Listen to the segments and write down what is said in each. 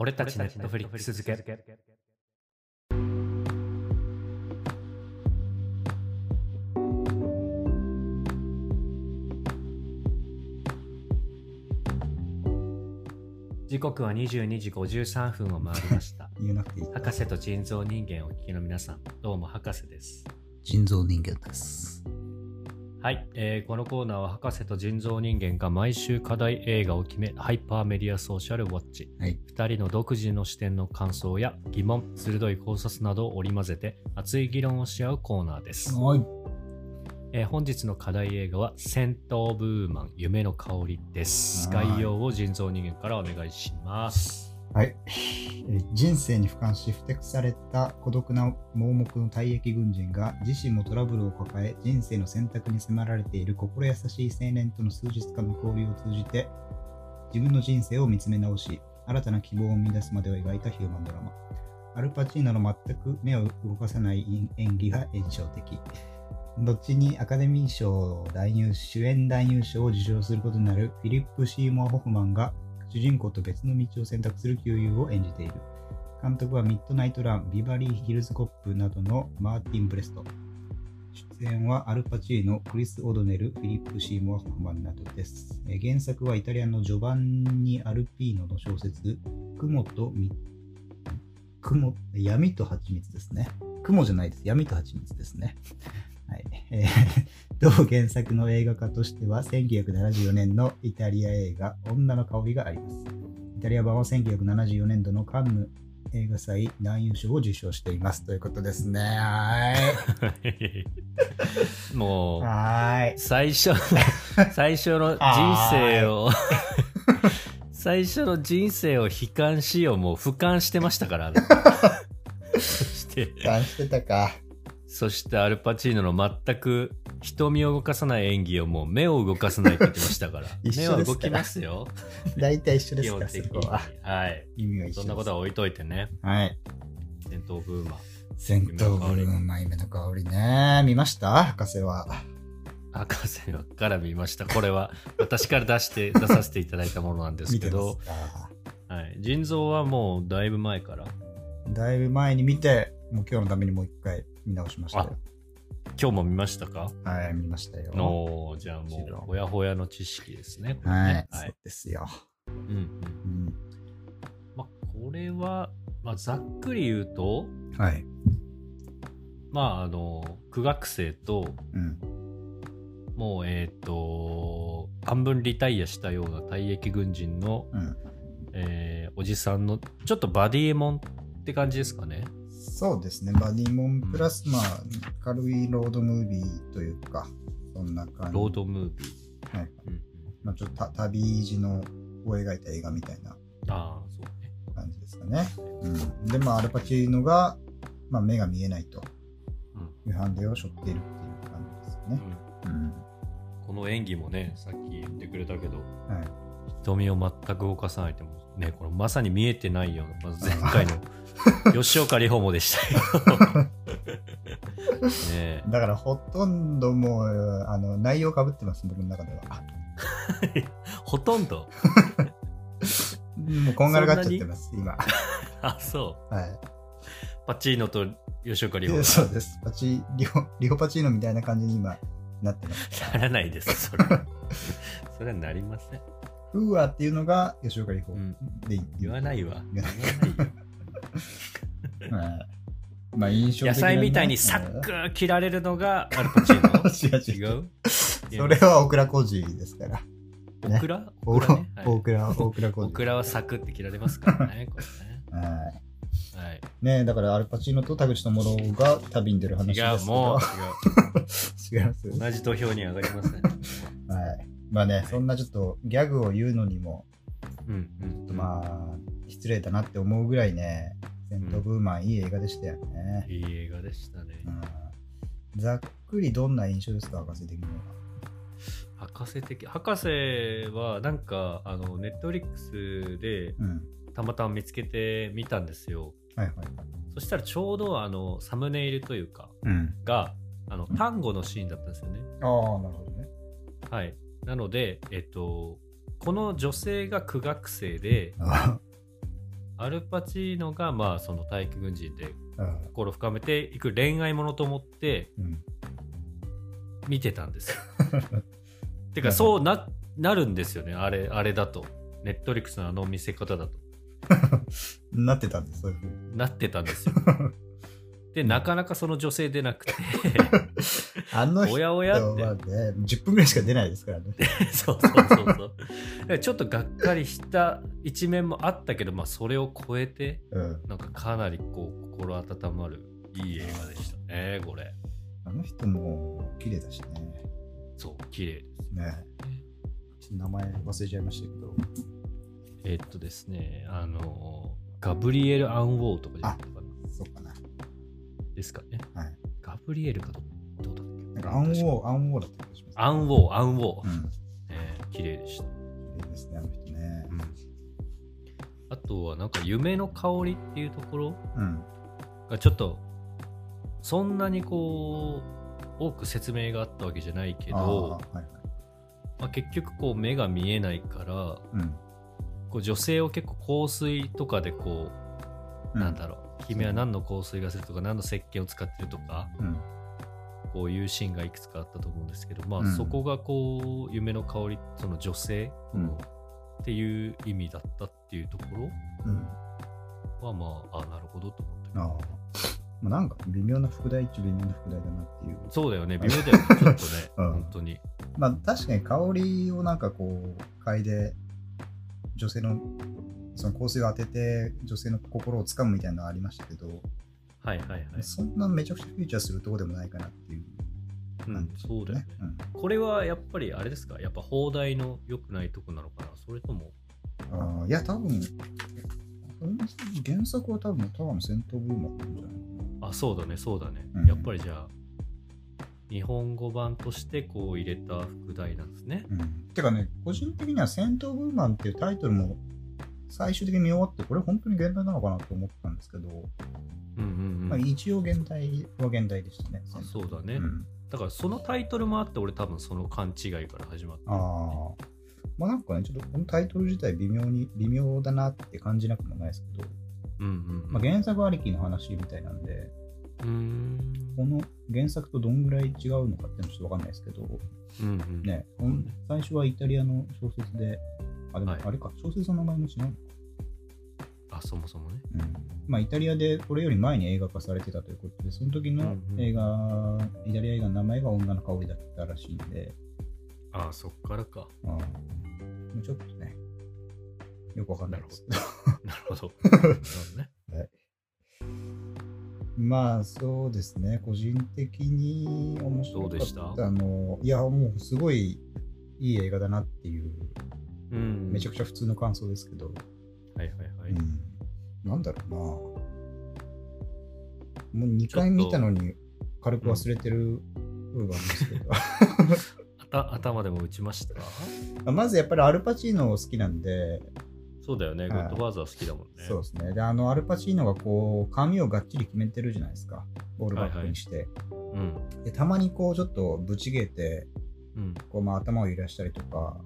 俺たちネットフリックス付け。時刻は22時53分を回りました。言えなくていい。博士と人造人間をお聞きの皆さん、どうも博士です。人造人間です。はい、えーこのコーナーは博士と人造人間が毎週課題映画を決め、ハイパーメディアソーシャルウォッチ。はい。2人の独自の視点の感想や疑問、鋭い考察などを織り交ぜて熱い議論をし合うコーナーです。はい。えー本日の課題映画は戦闘ブーマン夢の香りです。はい概要を人造人間からお願いします。はい。人生に俯瞰し、ふてくされた孤独な盲目の退役軍人が自身もトラブルを抱え、人生の選択に迫られている心優しい青年との数日間の交流を通じて、自分の人生を見つめ直し、新たな希望を見出すまでを描いたヒューマンドラマ。アルパチーノの全く目を動かさない演技が印象的。後にアカデミー賞男優主演男優賞を受賞することになるフィリップ・シーモア・ホフマンが主人公と別の道を選択する旧友を演じている。監督はミッドナイト・ラン、ビバリー・ヒルズ・コップなどのマーティン・ブレスト。出演はアルパチーノ、クリス・オドネル、フィリップ・シーモア・ホフマンなどです。原作はイタリアのジョバンニ・アルピーノの小説、雲と雲闇と蜂蜜ですね。雲じゃないです。闇と蜂蜜ですね。はい。えー 同原作の映画化としては、1974年のイタリア映画、女の香りがあります。イタリア版は1974年度のカンヌ映画祭男優賞を受賞しています。ということですね。はーい。もう、はーい。最初、最初の人生を、最初の人生を悲観しよう、もう俯瞰してましたから。あなたそして、感してたか。そしてアルパチーノの全く瞳を動かさない演技をもう目を動かさないって言ってましたから。一目は動きますよ。大体一緒ですか、基本的に。そこは。はい。意味が一緒です。そんなことは置いといてね。はい。戦闘ブーマー。戦闘ブルーマイメの香りね。見ました？博士は。博士から見ました。これは私から出して、出させていただいたものなんです見てまけどはい。腎臓はもうだいぶ前から、だいぶ前に見て、もう今日のためにもう一回見直しましたよ。今日も見ましたか？はい、見ましたよ。のじゃあもう、ほやほやの知識ですね。これはい、ねはいそう。ですよ。うんうん。うん、まあ、これは、まあ、ざっくり言うと、はい。まあ、あの、苦学生と、うん。もう、えっ、と、半分リタイアしたような退役軍人の、うん。えーおじさんの、ちょっとバディモンって感じですかね。そうですね。バディモンプラス、まあ、軽いロードムービーというか、そんな感じ。ロードムービー。はい。うんうん、まあ、ちょっとた旅路のを描いた映画みたいな。感じですかね。うん。で、まあ、アルパチーノが、まあ、目が見えないとうんいうハンデを背負っているっていう感じですよね。うんうん。この演技もね、さっき言ってくれたけど、はい。瞳を全く動かさないってもうね、これまさに見えてないような、まず前回の 吉岡里帆もでしたよ。ねえだからほとんどもうあの内容かぶってます、僕の中では。ほとんど。もうこんがらがっちゃってます、今。あ、そう。はい。パチーノと吉岡里帆そうです。パチリオ、リオパチーノみたいな感じに今なってます。ならないです、それ。それはなりません。フーアっていうのが吉岡里帆うんでいい。言わないわ。言わないよ。はいまあ印象野菜みたいにサック切られるのがアルパチーノ？違う違う。違うそれはオクラコジですから。オクラ？オオクラね。はいオクラ、オクラコジ。オクラはサクって切られますからね、これね。はい。はい。ねだからアルパチーノと田口智朗が旅に出る話です。違う、もう 違います。違う。同じ土俵に上がりません。はい。まあね、そんなちょっとギャグを言うのにも、うんうん。まあ、失礼だなって思うぐらいね、戦闘ブーマンいい映画でしたよね。いい映画でしたね。うん、ざっくりどんな印象ですか、博士的には？博士的。博士は、なんか、あの、ネットフリックスでうん。たまたま見つけてみたんですよ。はいはい。そしたらちょうど、あの、サムネイルというか、うん。が、あの、単語のシーンだったんですよね。ああ、なるほどね。はい。なので、えっと、この女性が苦学生で、あアルパチーノがまあその体育軍人でうん心を深めていく恋愛ものと思ってうん見てたんですよ。てかそうななるんですよねあれあれだと。ネットリックスのあの見せ方だと。なってたんです、そういうふうに。なってたんですよ。でなかなかその女性出なくて あの人おやおやってはね、10分ぐらいしか出ないですからね。そうそうそうそう。だからちょっとがっかりした一面もあったけど、まあ、それを超えて、うん。なんかかなりこう心温まるいい映画でしたね、これ。あの人も綺麗だしね。そう、綺麗です。ねちょっと名前忘れちゃいましたけど。えっとですね、あの、ガブリエル・アンウォーとかじゃなかったかなそうかな。ですかね。はい。ガブリエルかどどうだっけ？なんかアンウォー、アンウォーだった気がします。アンウォー、アンウォー。うん。えー綺麗でした。綺麗ですね、あの人ねう。ん。あとは、なんか、夢の香りっていうところうん。がちょっとそんなにこう多く説明があったわけじゃないけどはいはい。まあ、結局こう目が見えないからうん。こう女性を結構香水とかでこう、なんだろう君は何の香水がするとか何の石鹸を使ってるとかうん。こういうシーンがいくつかあったと思うんですけどまあ、うんそこがこう夢の香りその女性、うんっていう意味だったっていうところうん。はまああなるほどと思ったけどああ。まあ、なんか微妙な副題っちゃ微妙な副題だなっていう。そうだよね微妙だよね ちょっとね、うん本当にまあ確かに香りをなんかこう嗅いで女性のその香水を当てて女性の心をつかむみたいなのはありましたけど、はいはいはい、そんなめちゃくちゃフューチャーするとこでもないかなっていううんそうだよね。これはやっぱりあれですか？やっぱ放題の良くないとこなのかな？それとも、うんあーいや多分原作は多分ただの戦闘ブーマーなんじゃない？かあ、そうだね、そうだね。うんやっぱりじゃあ、日本語版としてこう入れた副題なんですね。な。うん、てかね個人的には戦闘ブーマンっていうタイトルも最終的に見終わってこれ本当に現代なのかなと思ったんですけど、うんうんうん。まあ、一応現代は現代でしたね。あそうだね、うんだからそのタイトルもあって、俺多分その勘違いから始まった。ああ。まあなんかね、ちょっとこのタイトル自体微妙に、微妙だなって感じなくもないですけど、うんうんうん。まあ、原作ありきの話みたいなんで、うーん。この原作とどんぐらい違うのかっていうのはちょっとわかんないですけど、うんうん。ね、最初はイタリアの小説で、あ、でもはいあれか、小説の名前も違うのか。あ、そもそもね。うん。まあイタリアでこれより前に映画化されてたということで、その時のうんうん映画、イタリア映画の名前が女の香りだったらしいんで、あ、そっからか。あーもうちょっとね、よくわかんないです。なるほど。なるほどね。まあそうですね、個人的に面白かった。どうでした？あのいや、もうすごいいい映画だなっていう、うん。めちゃくちゃ普通の感想ですけど、はいはいはい。うん、なんだろうな。もう2回見たのに軽く忘れてる部分があるんですけど、頭でも打ちました？あまずやっぱりアルパチーノ好きなんで、そうだよね。ゴはいッドファーザー好きだもんね。そうですね。で、あのアルパチーノがこう、髪をがっちり決めてるじゃないですか、ボールバックにして。うん。でたまにこう、ちょっとぶちげて、うん。こうまあ、頭を揺らしたりとか、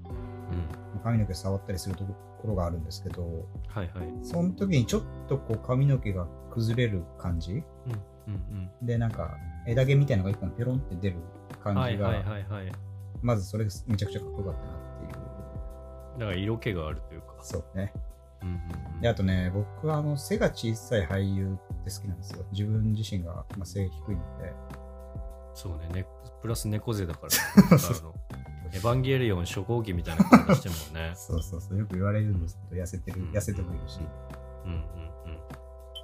うん。髪の毛触ったりするところがあるんですけど、はいはい。その時にちょっとこう髪の毛が崩れる感じ？うん。うんで、なんか枝毛みたいなのが一本ペロンって出るうん。感じが、はいはいはいはい。まずそれがめちゃくちゃかっこよかったなっていう。だから色気があるというか。そうね。うんうんうん。で、あとね、僕はあの背が小さい俳優って好きなんですよ。自分自身が、まあ、背低いので。そうねね。プラス猫背だから、ね。あのエヴァンゲリオン初号機みたいな感じしてるもんね。そうそうそう、よく言われるんですけど、痩せてる、痩せてもいるし。うんうんうん。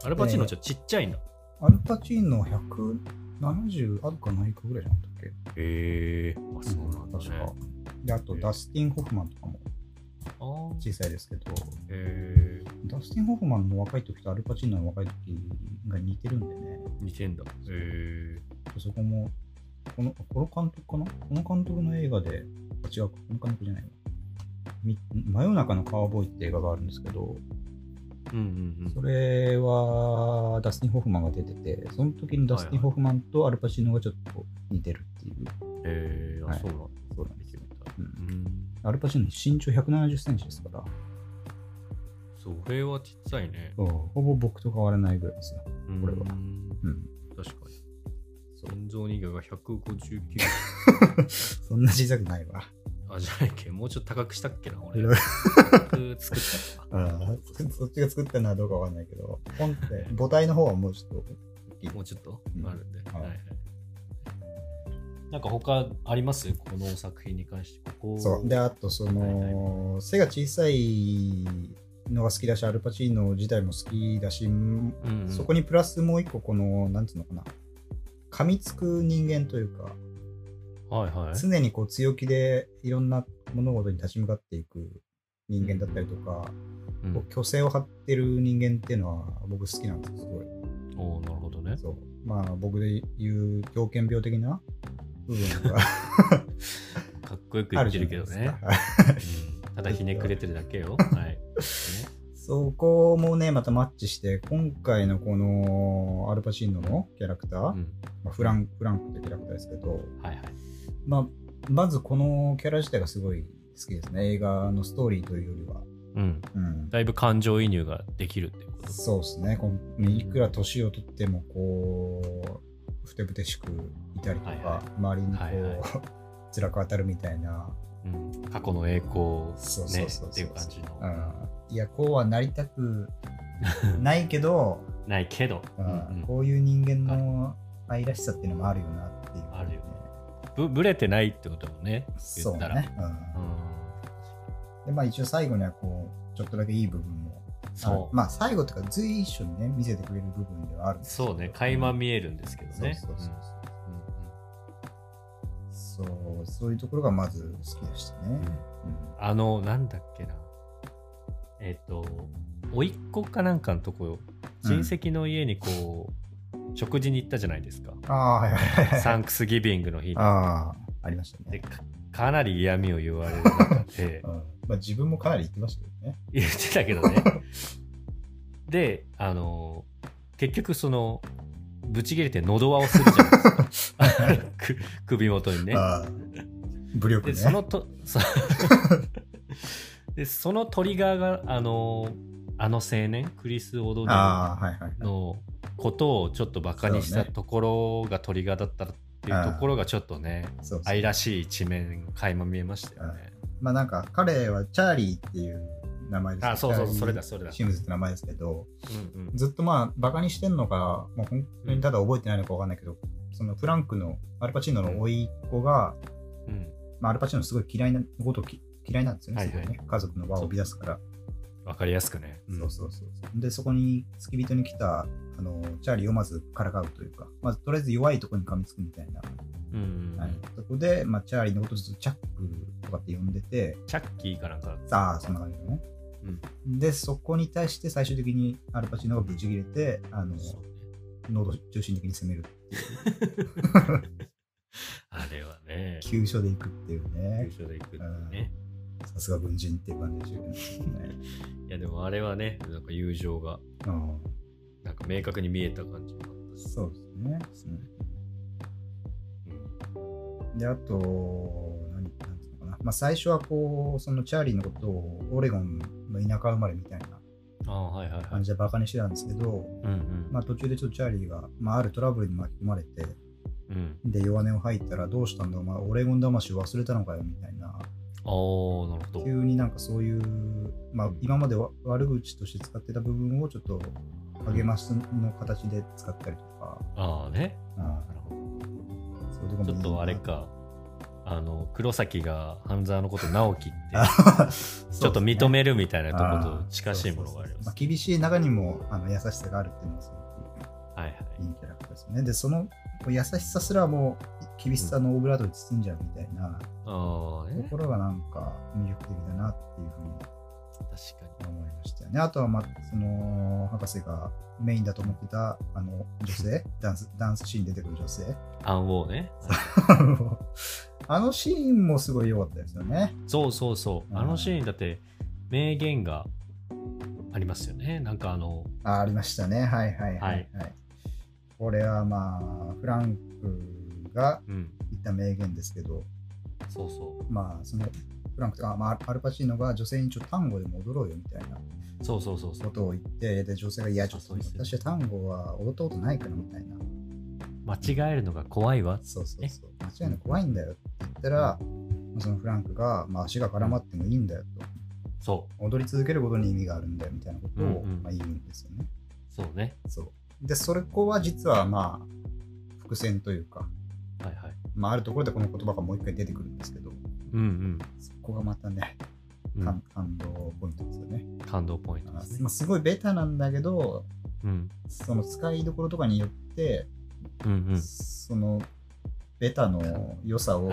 アルパチーノちょっとちっちゃいんだ。アルパチーノ170あるかないかぐらいじゃなかったっけ？へえ。あ、そうなんだ確かね。。で、あと、ダスティン・ホフマンとかも。小さいですけど、へえ。ダスティン・ホフマンの若い時とアルパチーノの若い時が似てるんでね、似てんだ。へえ。そこも、この、この監督かな？この監督の映画で、あ違うか、この監督じゃない真夜中のカウボーイって映画があるんですけど、うんうんそれはダスティン・ホフマンが出てて、その時にダスティン・ホフマンとアルパチーノがちょっと似てるっていう。うん。へえ。あ、はいそうなんだ。そうなんですよ。ううんん。アルパチーノ身長170センチですから、そそう、上はちっちゃいね。ほぼ僕と変わらないぐらいですよ。これはうんうん。確かに。そう人造人形が159。そんな小さくないわ。あ、じゃないっけ？もうちょっと高くしたっけな、俺。いろいろ僕作ったのか。あ ーそっちが作ったのはどうかわかんないけど、本って母体の方はもうちょっと大きい。もうちょっと？うんあるんで。はいはいはいなんか他あります？この作品に関して。ここそう。で、あと、その、背が小さいのが好きだし、アルパチーノ自体も好きだし、うんうんそこにプラスもう一個、この、なんていうのかな、噛みつく人間というか、はいはい。常にこう強気でいろんな物事に立ち向かっていく人間だったりとか、うんこう虚勢を張ってる人間っていうのは僕好きなんですよ、すごい。おーなるほどね。そう。まあ僕で言う狂犬病的な部分が かっこよく言ってるけどねか。。うんただひねくれてるだけよ。はい。ねそこもね、またマッチして、今回のこのアルパチーノのキャラクター、うんまあ、フランフランクってキャラクターですけど、はいはい。まあ、まずこのキャラ自体がすごい好きですね。映画のストーリーというよりは。うん。うん、だいぶ感情移入ができるってこと？そうですね。このいくら年を取っても、こう、ふてぶてしくいたりとか、はいはい周りにこう、はいはい 辛く当たるみたいな、うん、過去の栄光っていう感じの。うん、いや、こうはなりたくないけど、ないけど、うんうんうんこういう人間の愛らしさっていうのもあるよなっていう、あるよぶぶれてないってこともね、そう言ったら。ね、うん。うん。でまあ一応最後にはこうちょっとだけいい部分も。そう。まあ最後というか随一緒にね見せてくれる部分ではあるんですけど。そうね、垣間見えるんですけどね。そうそうそうう。んそうそういうところがまず好きでしたね、うんうん。うん。あの、なんだっけな。えっ、と、甥っ子かなんかのとこ、親戚の家にこう、食事に行ったじゃないですか。はいはいはいサンクスギビングの日に。ああありましたね、でかかなり嫌味を言われる中で うん、まあ自分もかなり言ってましたけどね言ってたけどね。で、あの、結局その、ぶち切れて喉輪をするじゃないですか。く首元にね。武力ねで、そのと、そで、そのトリガーが、あの、あの青年、クリス・オドネルのことをちょっとバカにしたところがトリガーだったっていうところがちょっとね、そうそう。愛らしい一面垣間見えましたよね。まあなんか彼はチャーリーっていう名前ですあそうそうそれだそれだ。シムズって名前ですけどうんうん。ずっとまあバカにしてんのか、まあ、本当にただ覚えてないのかわかんないけど、そのフランクのアルパチーノの甥いっ子が、うん。まあ、アルパチーノすごい嫌いなこと嫌いなんですよね,、はいはい。ね。家族の輪を乱すから、わかりやすくね。そうそうそうそう。でそこに付き人に来たあのチャーリーをまずからかうというかまずとりあえず弱いところに噛みつくみたいな、うん。うんうんはい、そこで、まあ、チャーリーのことをずっとチャックとかって呼んでてチャッキーかなんか。さあそんな感じのね。でそこに対して最終的にアルパチーノがぶち切れてあのそうね。喉中心的に攻める。あれはね、急所で行くっていう優ね勝でいくっていうね。さすが軍人っていう感じでしたけどね、いやでもあれはね、なんか友情がうんなんか明確に見えた感じもあったし。そうですね。うんで、あと、何、なんつうのかな。まあ、最初はこう、そのチャーリーのことをオレゴンの田舎生まれみたいな。感じでバカにしてたんですけど、うんうん。まあ、途中でちょっとチャーリーが、まあ、あるトラブルに巻き込まれて、うん。で、弱音を吐いたら、どうしたんだお前、オレゴン魂忘れたのかよみたいな、ああ、なるほど。急になんかそういう、まあ、今までわ悪口として使ってた部分をちょっと励ましの形で使ったりとか、ああね。うんなるほそういう。ちょっとあれか。あの、黒崎が半沢のこと直樹って、ち ちょっと認めるみたいなとこと近しいものがあります。まあ、厳しい中にもあの優しさがあるっていうのがすごはいはい。くいいキャラクターですよね。で、その優しさすらも厳しさのオブラートに包んじゃうみたいなとね。ころがなんか魅力的だなっていうふうに確か思いましたよね。あとは、まあ、その博士がメインだと思ってたあの女性？ダンス、ダンスシーンに出てくる女性？に。暗号ね。あ のあのシーンもすごい良かったですよね。そうそうそう。うんあのシーンだって名言がありますよね。なんかあの、あありましたね。はいはいはい、はい。これはまあ、フランクがうん。言った名言ですけど、そうそまあ、そのフランクとか、まあ、アルパチーノが女性にちょっと単語でも踊ろうよみたいなそうそうそうそうことを言って、で、女性が、いや、ちょっと私は単語は踊ったことないからみたいな。間違えるのが怖いわそうそうそう。間違いない怖いんだよって言ったら、そのフランクが、まあ、足が絡まってもいいんだよと。そ踊り続けることに意味があるんだよみたいなことを、まあ、言うんですよね。うそうねそう。で、それこは実はまあ、伏線というか、はいはい。まあ、あるところでこの言葉がもう一回出てくるんですけど、うんそこがまたね、うん、う感ん、感動ポイントですよね。感動ポイントすね。あ、すごいベタなんだけど、うん。その使いどころとかによって、うんうん。そのベタの良さを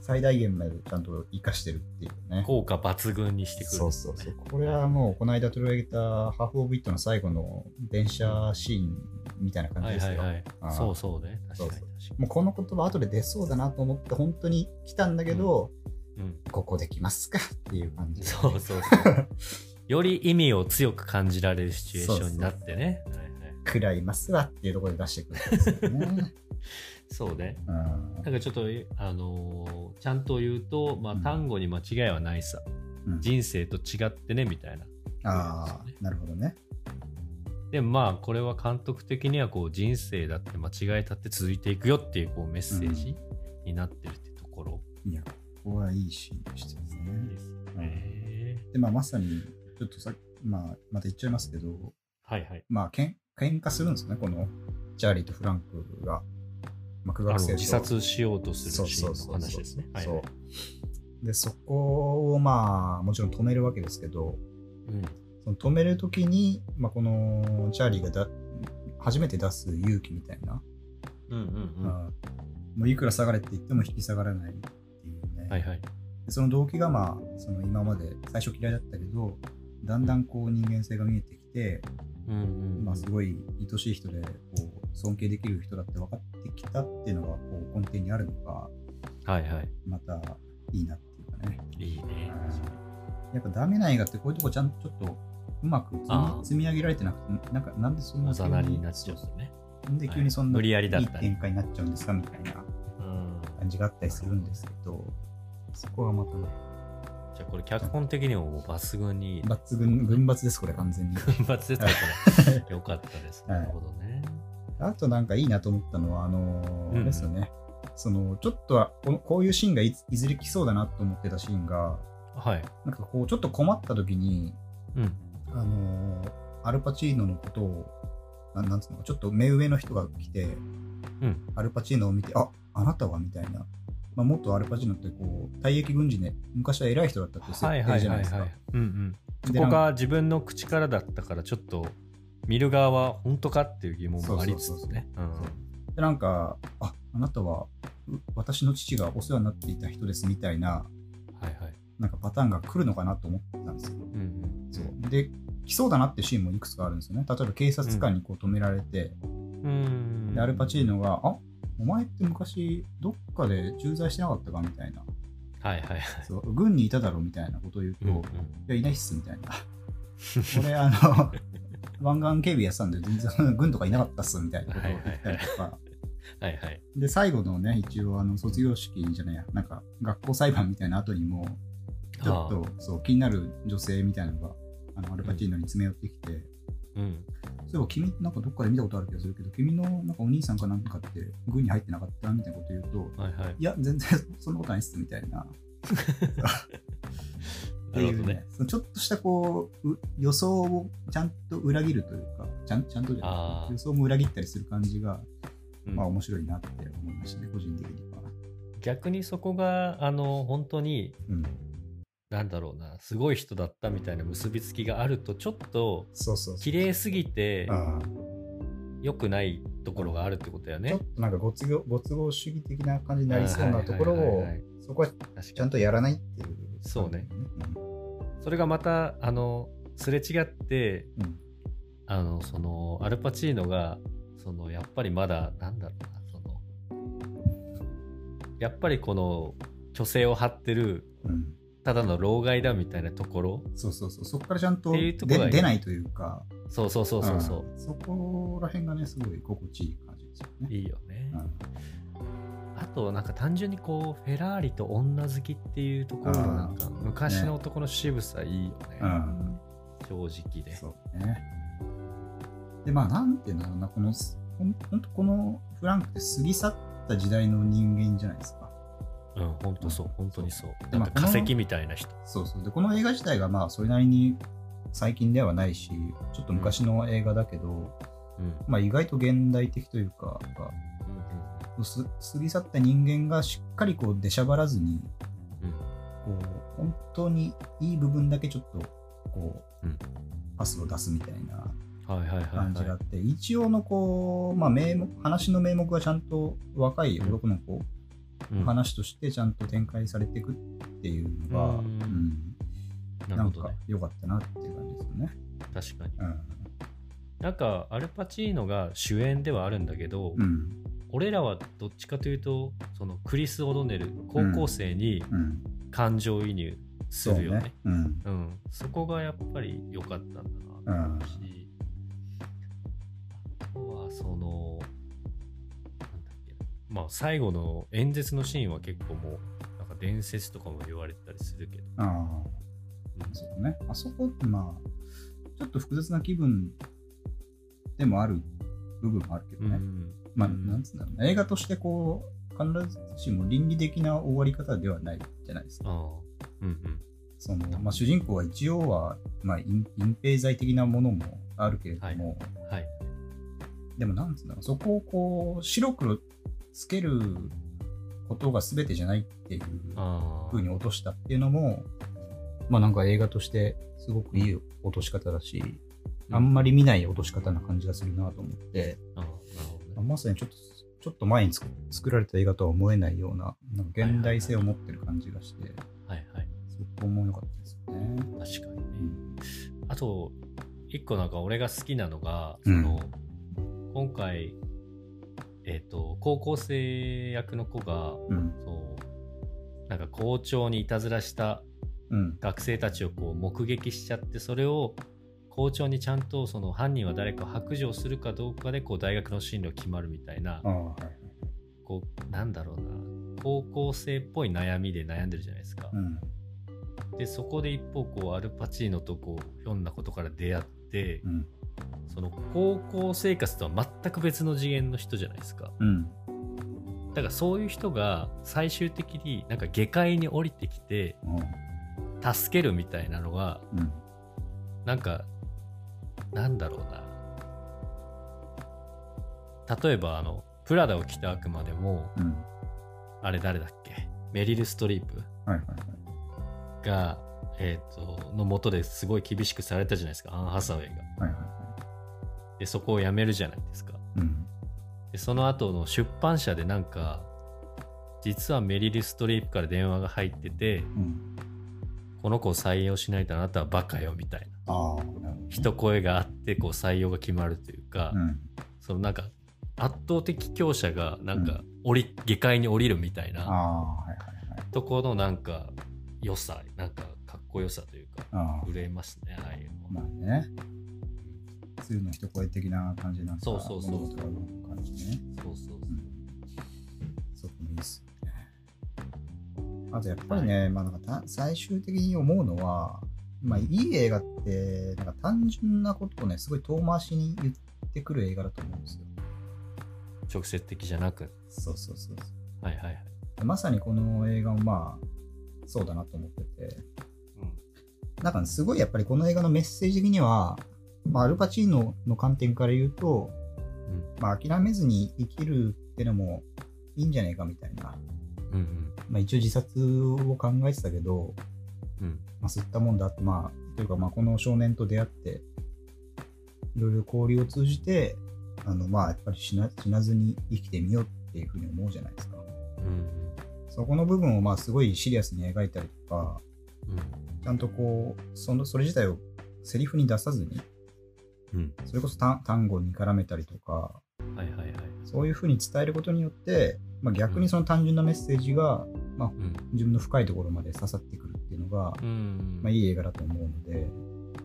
最大限までちゃんと活かしてるっていうね。効果抜群にしてくるそうそうそう。これはもう、この間取り上げたハーフ・オブ・イットの最後の電車シーンみたいな感じですよ。そうそうね。確かにもうこの言葉後で出そうだなと思って本当に来たんだけど、に、うん、ここで来ますかっていう感じ。で、そうそうそう。より意味を強く感じられるシチュエーションになってね。はいはい。食らいますわっていうところで出してくるんですよね。そうね。うん。なんかちょっと、あのーちゃんと言うと、まあ、うん。単語に間違いはないさ、うん。人生と違ってねみたいな。ああ、なるほどね。でもまあこれは監督的にはこう人生だって間違えたって続いていくよっていうこうメッセージになってるってところ、いや、ここはいいシーンでしたね。いいですよね、で、まあ、まさに、ちょっとさまあ、また言っちゃいますけど、はいはい。まあ、けん喧嘩するんですよね、このチャーリーとフランクが。まあ、学生と自殺しようとするシーンの話ですね。はいそはう。で、そこをまあ、もちろん止めるわけですけど、いうんその止めるときに、まあ、このチャーリーがだ初めて出す勇気みたいな、うんうんうん。うんもういくら下がれって言っても引き下がらないっていうね。はいはい。でその動機がまあ、その今まで最初嫌いだったけど、だんだんこう人間性が見えてきて、うんうんうん。まあ、すごい愛しい人でこう尊敬できる人だって分かってきたっていうのがこう根底にあるのがはいはい。またいいなっていうかね。いいねやっぱダメな映画ってこういうとこちゃんとちょっとうまく積み上げられてなくてなんかなんでそんなおざなりになっちゃうとね。なんで急にそんなはい無理やりだいいったり展開になっちゃうんですかみたいなうん。感じがあったりするんですけどそこがまたね。じゃあこれ脚本的にももう抜群に。いいね抜群群抜ですこれ完全に。群抜ですかこれ。よかったです。はい。なるほどね。あとなんかいいなと思ったのは、あのーうん。ですよね。その、ちょっとはこの、こういうシーンがいずれ来そうだなと思ってたシーンが、はい。なんかこう、ちょっと困った時に、うん。あのーアルパチーノのことを、ななんつうの？か、ちょっと目上の人が来て、うん。アルパチーノを見て、ああなたは？みたいな。まあ、もっとアルパチーノってこう、退役軍人で、昔は偉い人だったっていう設定じゃないですか。いうんうん。そでこが自分の口からだったからちょっと見る側は本当かっていう疑問もありつつね。うん。で、なんか、あ、あなたは、う私の父がお世話になっていた人ですみたいな、はいはいなんかパターンが来るのかなと思ったんですよ。うんうんそうで、来そうだなってシーンもいくつかあるんですよね。例えば警察官にこう止められて、うんでアルパチーノが、あお前って昔どっかで駐在してなかったかみたいな。はいはいはいそう軍にいただろみたいなことを言うと、うんうんいや、いないっすみたいな。俺、あの、湾岸警備やってたんで、全然軍とかいなかったっすみたいなことを言ったりとか。はいはいで、最後のね、一応、あの、卒業式じゃないや、なんか、学校裁判みたいな後にも、ちょっと、そう、気になる女性みたいなのが、あの、アルパチーノに詰め寄ってきて、うん。そういえば君なんかどっかで見たことある気がするけど、君のなんかお兄さんかなんかって軍に入ってなかったみたいなこと言うと、はいはい。いや、全然そんなことないっすみたいな。っていうね。ね、そのちょっとしたこうう予想をちゃんと裏切るというか、ちゃんちゃんとじゃない予想も裏切ったりする感じが、うん。まあ面白いなって思いましたね、個人的には。逆にそこがあの本当にうん、なんだろうなすごい人だったみたいな結びつきがあるとちょっとそうそうそう。綺麗すぎてあ良くないところがあるってことだよね。ーちょっとなんかご都合ご都合主義的な感じになりそうなところをそこはちゃんとやらないっていう、そうね。うん。それがまたあのすれ違ってうん。あのそのアルパチーノがそのやっぱりまだなんだろうなそのやっぱりこの虚勢を張ってるうんただの老害だみたいなところ？そうそうそう、そこからちゃんと出出ないというか、そうそうそうそうそう、ん。そこら辺がね、すごい心地いい感じですよね。いいよね、うん。あとなんか単純にこうフェラーリと女好きっていうところのなんか昔の男の渋さいいよね。うん。正直で。そうね。で、まあ、なんていうんだろうな、この、ほんほんとこのフランクって過ぎ去った時代の人間じゃないですか。うん本当そう本当にそう。でまあだって化石みたいな人。そうそう。で、この映画自体が、まあ、それなりに最近ではないし、ちょっと昔の映画だけど、うん。まあ、意外と現代的というか、うんうんす過ぎ去った人間がしっかりこう出しゃばらずに、うん。こう本当にいい部分だけちょっとこう、うん。パスを出すみたいな感じがあはって、一応のこう、まあ、名目話の名目がちゃんと若い男の子、話としてちゃんと展開されていくっていうのが、うん。うん。なんか良かったなっていう感じですよね。確かに。うん。なんかアルパチーノが主演ではあるんだけど、うん。俺らはどっちかというとそのクリス・オドネル高校生にうん、感情移入するよね,、うん。うん。そこがやっぱり良かったんだなと思うし、あとはそのまあ最後の演説のシーンは結構もうなんか伝説とかも言われたりするけど、ああうんそうね。あそこってまあ、ちょっと複雑な気分でもある部分もあるけどね。うん。まあ、うん。なんつうんだろうな。映画としてこう、必ずしも倫理的な終わり方ではないじゃないですか。ああうんうん。そのまあ、主人公は一応は、まあ、隠隠蔽罪的なものもあるけれども、はい。でもなんつうんだろう、そこをこう、白黒つけることが全てじゃないっていう風に落としたっていうのも、まあなんか映画としてすごくいい落とし方だし、あんまり見ない落とし方な感じがするなと思って、ね。まさにちょっと、ちょっと前に作作られた映画とは思えないような、なんか現代性を持ってる感じがして、はいはい。すごく面白かったですよね。確かにね。うん。あと一個なんか俺が好きなのが、うん。その今回えっ、と高校生役の子がうん。そうなんか校長にいたずらしたうん。学生たちをこう目撃しちゃってそれを校長にちゃんとその犯人は誰か白状するかどうかでこう大学の進路決まるみたいなはい。こうなんだろうな高校生っぽい悩みで悩んでるじゃないですか。うん。でそこで一方こうアルパチーノとこうひょんなことから出会って、うん。その高校生活とは全く別の次元の人じゃないですかうん。だからそういう人が最終的になんか下界に降りてきて助けるみたいなのがうん。なんかなんだろうな例えばあのプラダを着た悪魔でもうん。あれ誰だっけ？メリル・ストリープ。がえっ、とのもとですごい厳しくされたじゃないですかアン・ハサウェイがはいはいはでそこを辞めるじゃないですかい。うん。でその後の出版社でなんか実はメリル・ストリープから電話が入っててうん。この子を採用しないとあなたはバカよみたいなね。一声があってこう採用が決まるというか、うん。そのなんか圧倒的強者がなんか降り、下界に降りるみたいな。ところのなんか良さなんかかっこよさというかああ、震えますねああいうのは、まあね。鶴の一声的な感じなんか、そうそうそう物事が動く感じね。そうそうそううん。そこもいいっすよね。あとやっぱりね、まあなんかた最終的に思うのは、まあいい映画って、なんか単純なことをね、すごい遠回しに言ってくる映画だと思うんですよ。直接的じゃなくそうそうそう。はいはいはい、まさにこの映画もまあ、そうだなと思ってて、なんかすごいやっぱりこの映画のメッセージ的には、まあ、アルパチーノの観点から言うと、うん。まあ、諦めずに生きるってのもいいんじゃないかみたいな、うんうん。まあ、一応自殺を考えてたけど、うん。まあ、吸ったもんだって、まあ、というかまあこの少年と出会って、いろいろ交流を通じて、あのまあやっぱり死な死なずに生きてみようっていうふうに思うじゃないですか。うん。そこの部分をまあすごいシリアスに描いたりとか、うん。ちゃんとこう、そのそれ自体をセリフに出さずに、うん。それこそ単単語に絡めたりとか、はいはいはい。そういうふうに伝えることによって、まあ、逆にその単純なメッセージが、まあ、うん。自分の深いところまで刺さってくるっていうのが、うん。まあ、いい映画だと思うので、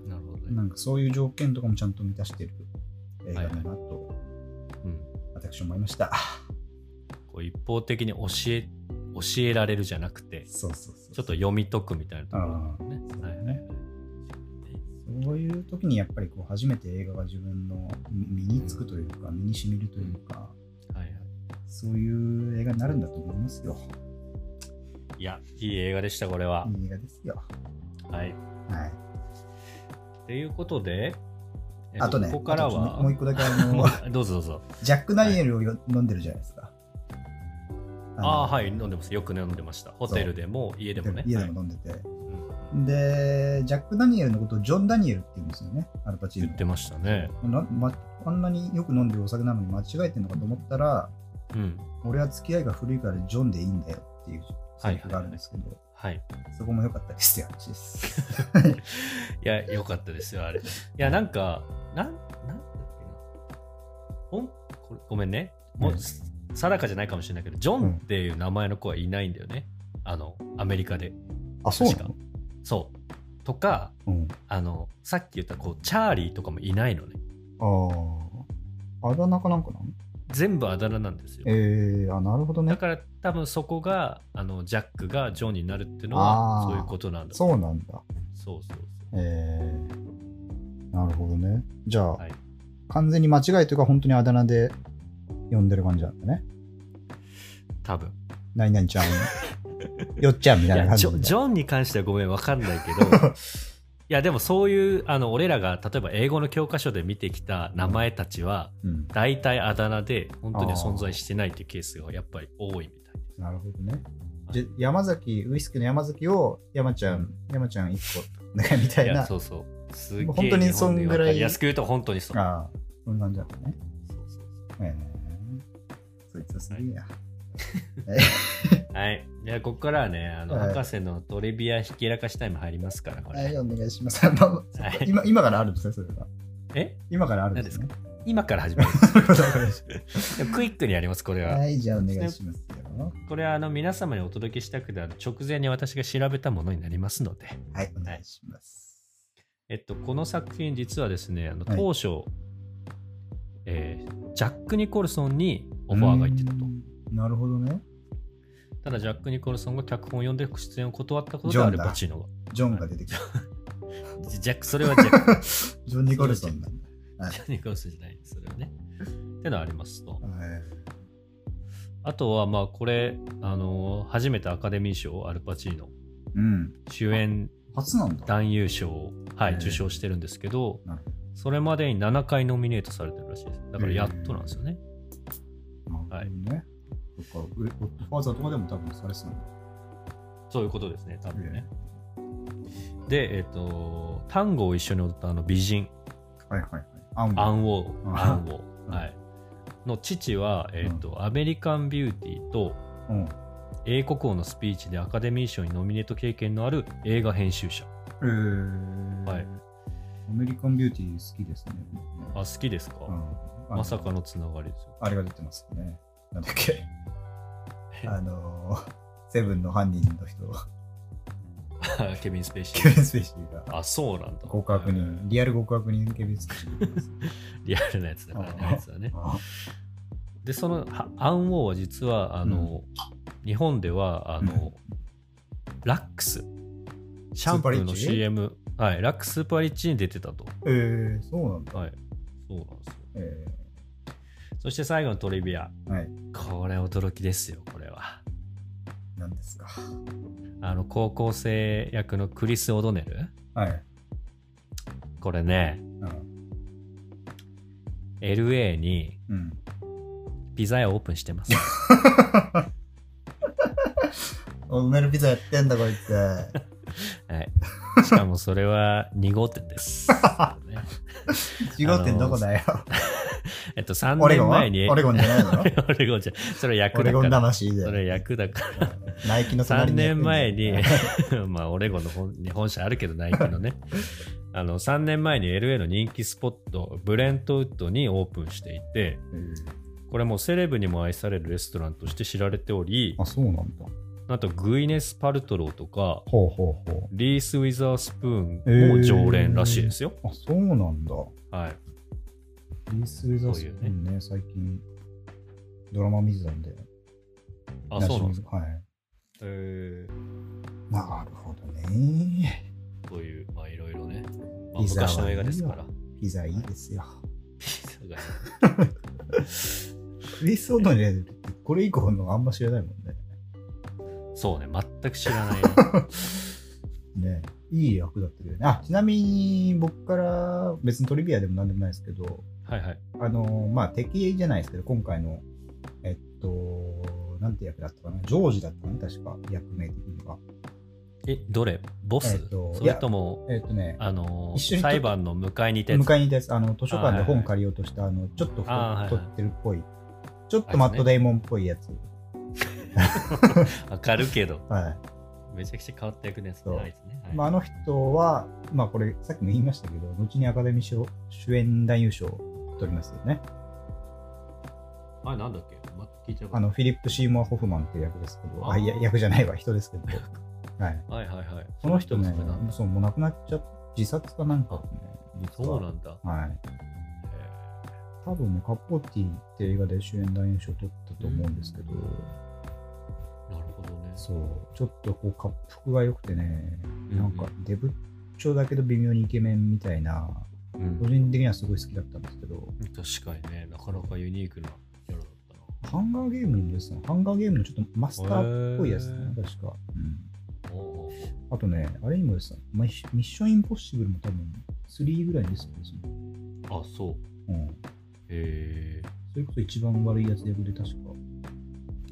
なるほどね。なんかそういう条件とかもちゃんと満たしてる映画だなと、うん私思いました。ここう一方的に教え教えられるじゃなくてそうそうそう。ちょっと読み解くみたいなところいう時にやっぱりこう初めて映画が自分の身につくというか、身に染みるというか、はいはいそういう映画になるんだと思いますよ。いやいい映画でしたこれは、いい映画ですよ。はいはい。ということで、えっとあとね、ここからあともはう一個だけあもの、う どうぞどうぞジャック・ダニエルをよ飲んでるじゃないですか。ああはい飲んでますよく飲んでましたホテルでも家でもね家ではいも飲んでて。うんで、ジャック・ダニエルのことをジョン・ダニエルって言うんですよね、アルパチーノ。言ってましたね。なま、あんなによく飲んでるお酒なのに間違えてるのかと思ったら、うん。俺は付き合いが古いからジョンでいいんだよっていうセリフがあるんですけど、はい。そこも良かったですって話です。いや良かったですよあれ。いやなんかなんなんだっけな。ほんこれごめんね。もう、うん。定かじゃないかもしれないけどジョンっていう名前の子はいないんだよね。あのアメリカで。あ、そうなの？そうとかうん。あのさっき言ったこうチャーリーとかもいないのねああ。あだ名かなんかなの全部あだ名なんですよえー、あ、なるほどねだ。から多分そこがあのジャックがジョンになるっていうのはそういうことなんだそうなんだ。そうそうえー、なるほどね。じゃあ、はい完全に間違いというか、本当にあだ名で呼んでる感じなんだね。多分何々ちゃん、よっちゃんみたいな感じでジョジョンに関してはごめんわかんないけど いやでもそういうあの俺らが例えば英語の教科書で見てきた名前たちはうん。大体あだ名で本当に存在してないっていうケースがやっぱり多いみたいですなるほどね。じゃ山崎、ウイスキーの山崎を山ちゃん、山ちゃん1個、なんかみたいな。いやそうそうすげえ本当にそんぐらい安く言うと本当にそうああ、そんな感じだったね。そうそうえー、そいつはすげえや。はい じゃあここからはねあの、はい博士のトリビアひきらかしタイム入りますからこれ、はい、お願いします。あのはい今今からあるんですね、それは。え？今からあるんですね。今から始める クイックにやりますこれは、たはい、じゃあお願いしますよ。これはあの皆様にお届けしたくてある直前に私が調べたものになりますのではい、お願いします。えっと、この作品実はですね、あのはい当初、えージャック・ニコルソンにオファーが行ってたとう。んなるほどね。ただ、ジャック・ニコルソンが脚本を読んで出演を断ったことでアルジョンだパチーノジョンが出てきた。が。ジャック、それはジャック。ジョン・ニコルソンなんだ。はいジャック・ニコルソンじゃないです、それはね。ってのはありますと。はいあとは、まあ、これ、あのー初めてアカデミー賞、アルパチーノ、うん。主演初なんだ。男優賞を、はい、受賞してるんですけどそれまでに7回ノミネートされてるらしいです。だからやっとなんですよね。なるほどね。そっか、ウレゴッドファーザーとかでも多分されてたんだ。そういうことですね、多分ね。で、えっ、と、単語を一緒に踊ったあの美人、はいはいはい。アンアンウォー、うんアンウォうんー、はい。の父は、えっ、と、アメリカンビューティーとうん。英国王のスピーチでアカデミー賞にノミネート経験のある映画編集者。えー、はいアメリカンビューティー好きですね。あ、好きですか、うんまさかのつながりですよ。あれが出てますよね。なんだっけ？あのー、セブンの犯人の人、ケビン・スペーシケビン・ー。スペーシーがあ、そうなんだ。極悪人、リアル極悪人ケビン・スペーシー。リアルなやつだからね、あいつはね。あで、そのはアンウォーは実は、あの、日本では、あの、ラックス、シャンプーの CM、はい、ラックススーパーリッチに出てたと。えー、そうなんだ。はい、そうなんですよ。えそして最後のトリビア。ー、はい。これ驚きですよ、これは。何ですか？あの、高校生役のクリス・オドネル。はい。これね、うん。LA にうん、ピザ屋オープンしてます。お梅のピザやってんだ、こいつ。はい。しかもそれは2号店です。ね1号店どこだよ？えっと、3オレゴンは？年前に。オレゴンじゃないの？オレゴンじゃ、それ役オレゴンだから。魂で。それ役だから。ナイキの3隣にやってんだ年前によ、まあ、オレゴンの本日本社あるけど、ナイキのね。あの、3年前に LA の人気スポット、ブレントウッドにオープンしていて、うんこれもセレブにも愛されるレストランとして知られており、あ、そうなんだ。なんとグイネス・パルトローとか、ほうほうほリース・ウィザースプーンも常連らしいですよ。う。あ、そうなんだ。はい。リース・ウィザースプーンね、最近、ドラマ見てたんで、あ、そうなんですか。はい。えー、なるほどね。そういう、まあいろいろね。まあ、昔の映画ですから。ピザいいですよ。ピザが クリス・オドネルってこれ以降のあんま知らないもんね。そうね、全く知らないな。ねいい役だったけどね。あ、ちなみに僕から別にトリビアでもなんでもないですけど、はいはい。あのまあ敵じゃないですけど、今回の、えっと、なんて役だったかな？ジョージだったかな、確か、役名的には。え、どれ？ボス、えっとそれとも、えっとね、あの裁判の迎えに行ったやつ？迎えに行ったやつ、あの、図書館で本借りようとした、あの、ちょっと太ってるっぽい、ちょっとマットデイモンっぽいやつ。わかるけど、はい。めちゃくちゃ変わった役のやつそうね、あいつね。はいまあ、あの人は、まあこれ、さっきも言いましたけど、後にアカデミー賞主演男優賞を取りますよね。あれなんだっけ？ま聞いちゃうかあの、フィリップ・シーモア・ホフマンっていう役ですけど、ああ、いや、役じゃないわ、人ですけど。はい。はいはいはい。その人ねそう、もう亡くなっちゃっ自殺かなんかね、実は。そうなんだ。はい。え多分ね、カッポーティって映画で主演男優賞取ったと思うんですけど、ーなるほどね。そう、ちょっとこう、滑腹が良くてね、うんなんか、デブッチョだけど微妙にイケメンみたいな、うん個人的にはすごい好きだったんですけど、確かにね、なかなかユニークなキャラだったな。ハンガーゲームにですね、ハンガーゲームのちょっとマスターっぽいやつねへ、確か。うんあとね、あれにもですね、ミッションインポッシブルも多分3ぐらいですよ。おうあ、そう。うん。へえそれこそ一番悪いやつ役で確か。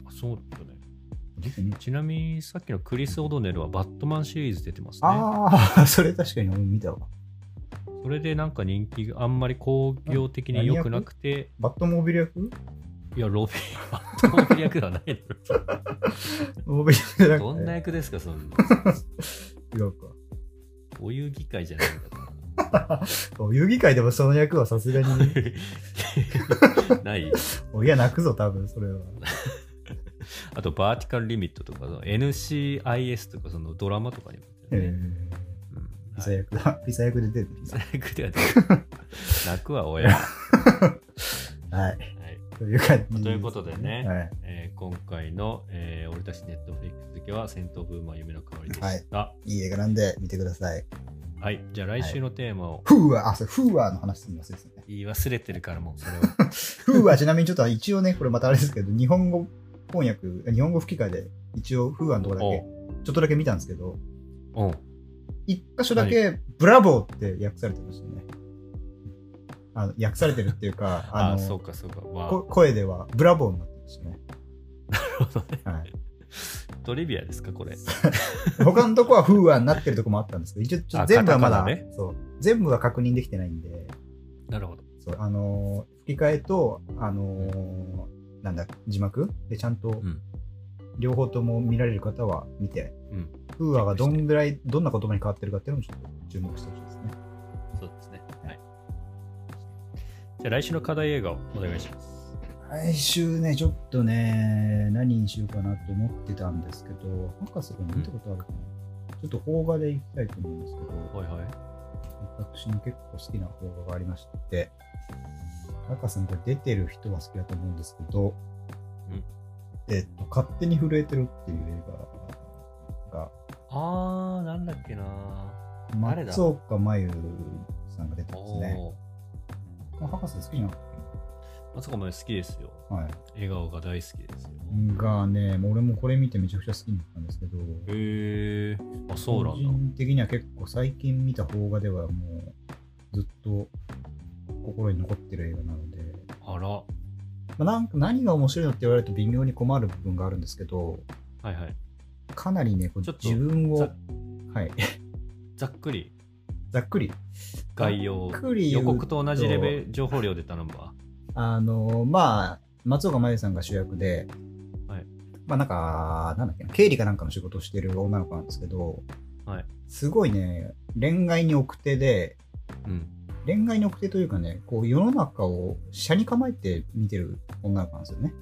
あ、そうだよね。ちなみにさっきのクリス・オドネルはバットマンシリーズ出てますね。ああ、それ確かに俺見たわ。それでなんか人気があんまり興行的に良くなくて、バットモービル役？いや、ロビー、バットモービル役ではないだモービル。どんな役ですか、その、違うか。お遊戯会じゃないんだかお遊戯会でもその役はさすがに、ら。ないおいや泣くぞ、多分それは。あと、バーティカルリミットとか、NCIS とか、そのドラマとかにもね。ピザ役だ。ピザ役で出てる。ピザ役では出てる 泣くわ、親。ははい。いという感じということでねはい。えー今回の、えー俺たちネットフリックス好きは戦闘ブーマー夢の代わりでした。いい映画なんで見てください。はい、じゃあ来週のテーマをフーワー、あ、それフーワーの話すみませんね。言い忘れてるからもうそれを。フーワーちなみにちょっと一応ね、これまたあれですけど、日本語翻訳、日本語吹き替えで一応フーワーのとこだけ、ちょっとだけ見たんですけど、おう一箇所だけブラボーって訳されてましたね。あの訳されてるっていうか、あのそうかそうか。声ではブラボーになってましたね。なるほどね。はい。トリビアですか、これ。他のとこはフーワーになってるとこもあったんですけど、一応ちょっと全部はまだ、ねそう、全部は確認できてないんで、なるほど。そう、あのー吹き替えと、あのーなんだ、字幕でちゃんとん両方とも見られる方は見て、うん。フーワーがどんぐらい、どんな言葉に変わってるかっていうのもちょっと注目してほしいですね。そうですね。はい。じゃあ来週の課題映画をお願いします。来週ね、ちょっとね、何にしようかなと思ってたんですけど、博士が見たことあるかな、ちょっと邦画で行きたいと思うんですけど、はいはい。私の結構好きな邦画がありまして、博士もこれ出てる人は好きだと思うんですけど、うんえっと、勝手に震えてるっていう映画が、あー、なんだっけな誰だ？松岡真優さんが出てますね。あ博士好きなくて、松岡茉優好きですよ。はい。笑顔が大好きですよ。がね、もう俺もこれ見てめちゃくちゃ好きになったんですけど、へえー。あ、そうな個んだ。人的には結構最近見た邦画ではもうずっと心に残ってる映画なので、あら。はまあ、なんか何が面白いのって言われると微妙に困る部分があるんですけど、いはい。かなりね、こうちょっと自分をざ、はい、ざっくりざっくり、概要ざっくり言予う告と同じレベル情報量で頼むわ。あの、まあ、松岡茉優さんが主役で、はいまあなんか、なんだっけな、経理かなんかの仕事をしてる女の子なんですけど、はいすごいね、恋愛に奥手で、うん。恋愛に奥手というかね、こう世の中を車に構えて見てる女の子なんですよね。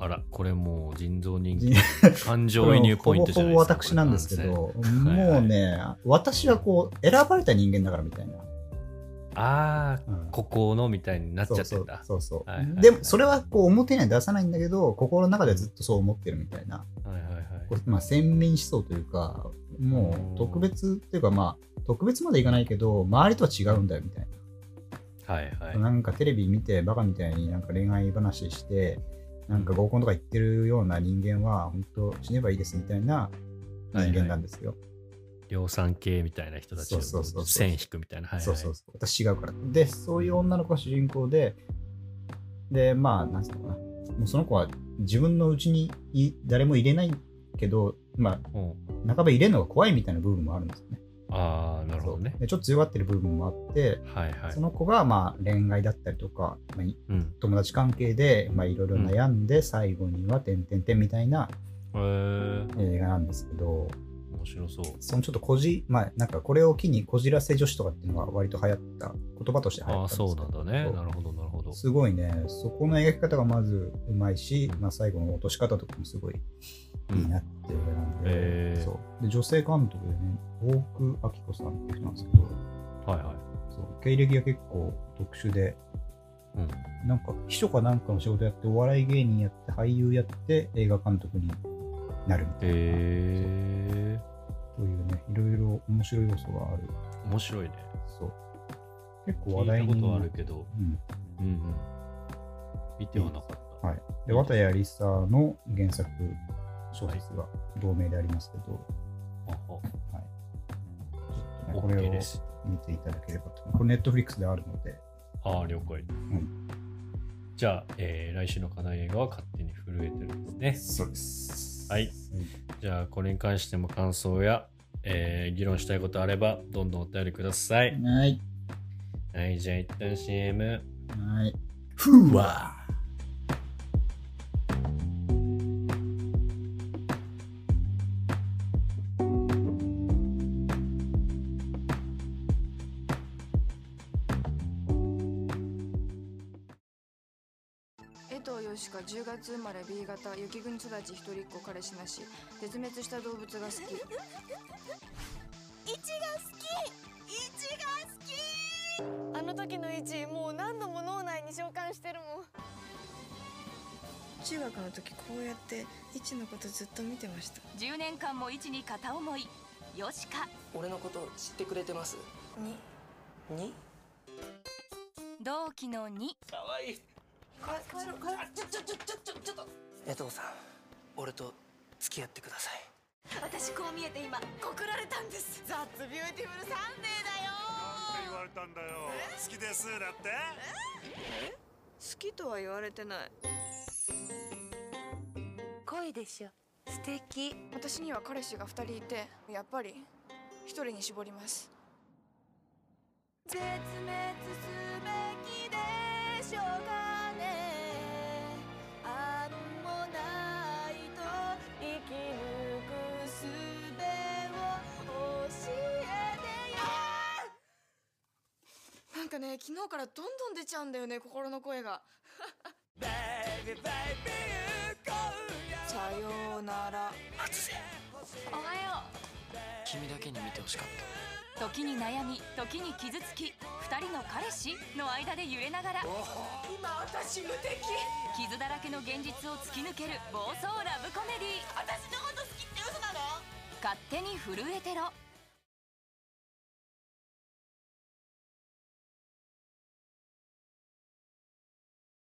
あら、これもう人造人じ間、感情移入ポイントじゃないですか。ほぼ私なんですけど、もうね、私はこう、選ばれた人間だからみたいな。ああ、うんここのみたいになっちゃってそうた。そうそうでもそれはこう表には出さないんだけど心の中ではずっとそう思ってるみたいな、はいはいはい。まあ、先民思想というかもう特別っていうかまあ特別までいかないけど周りとは違うんだよみたいはいはいな、。なんかテレビ見てバカみたいになんか恋愛話してなんか合コンとか言ってるような人間は本当死ねばいいですみたいな人間なんですよ、量産系みたいな人たちをそうそうそうそう。線引くみたいな。そうそうそう。私違うから。でそういう女の子が主人公ででまあなんつうのかな。もうその子は自分のうちにい誰も入れないけどまうん。あ半ば入れるのが怖いみたいな部分もあるんですよねああ、なるほどねちょっと強がってる部分もあって、はいはいそ。の子がまあ恋愛だったりとか、まあ、いうん。友達関係でまあいろいろ悩んで、最後には「てんてんてん」みたいなえー、映画なんですけど面白そう。そのちょっとこじまあなんかこれを機にこじらせ女子とかっていうのが割と流行った言葉として流行ああ、ったんですけどそうなんだね。なるほどなるほど。すごいねそこの描き方がまずうまいし、まあ、最後の落とし方とかもすごいいいなっていう映画なん。で,、へーそう。で女性監督でね大久明子さんっていう人なんですけどはいはい。そう。経歴が結構特殊でうん。なんか秘書かなんかの仕事やってお笑い芸人やって俳優やって映画監督になるみたいな、えというねいろいろ面白い要素がある。ー、面白いね。そう。結構話題に。聞いたことあるけど、うん。うんうん。見てはなかった。はい、で綿谷りさの原作小説が同名でありますけど、あはちょっとね、これを。見見ていただければと。これネットフリックスであるので、ああ、了解。んじゃあ、えー来週の課題映画は勝手に震えてるんですね。そうですはい。じゃあ、これに関しても感想や、えー議論したいことあれば、どんどんお便りください。はい。はい、じゃあ一旦 CM。はい。ふわ月生まれ B 型雪国育ち一人っ子彼氏なし絶滅した動物が好き。イチが好き！イチが好き！あの時のイチもう何度も脳内に召喚してるもん。中学の時こうやってイチのことずっと見てました。10年間も一に片思い。よしか俺のこと知ってくれてます。に。に？同期の2かわいい帰ろう帰ろうちょちょちょちょちょちょっと江藤さん俺と付き合ってください私こう見えて今告られたんです That's beautiful Sunday だよ言われたんだよ好きですだってえ好きとは言われて。ない恋でしょ素敵私には彼氏が2人いてやっぱり1人に絞ります絶滅すべきでしょうかかね昨日からどんどん出ちゃうんだよね心の声が。さようなら。おはよ君だけに見てほしかった。う時に悩み時に傷つき2人の彼氏の間で揺れながら。今私無敵。傷だらけの現実を突き抜ける暴走ラブコメディ私のこと好きって嘘なの？勝手に震えてろ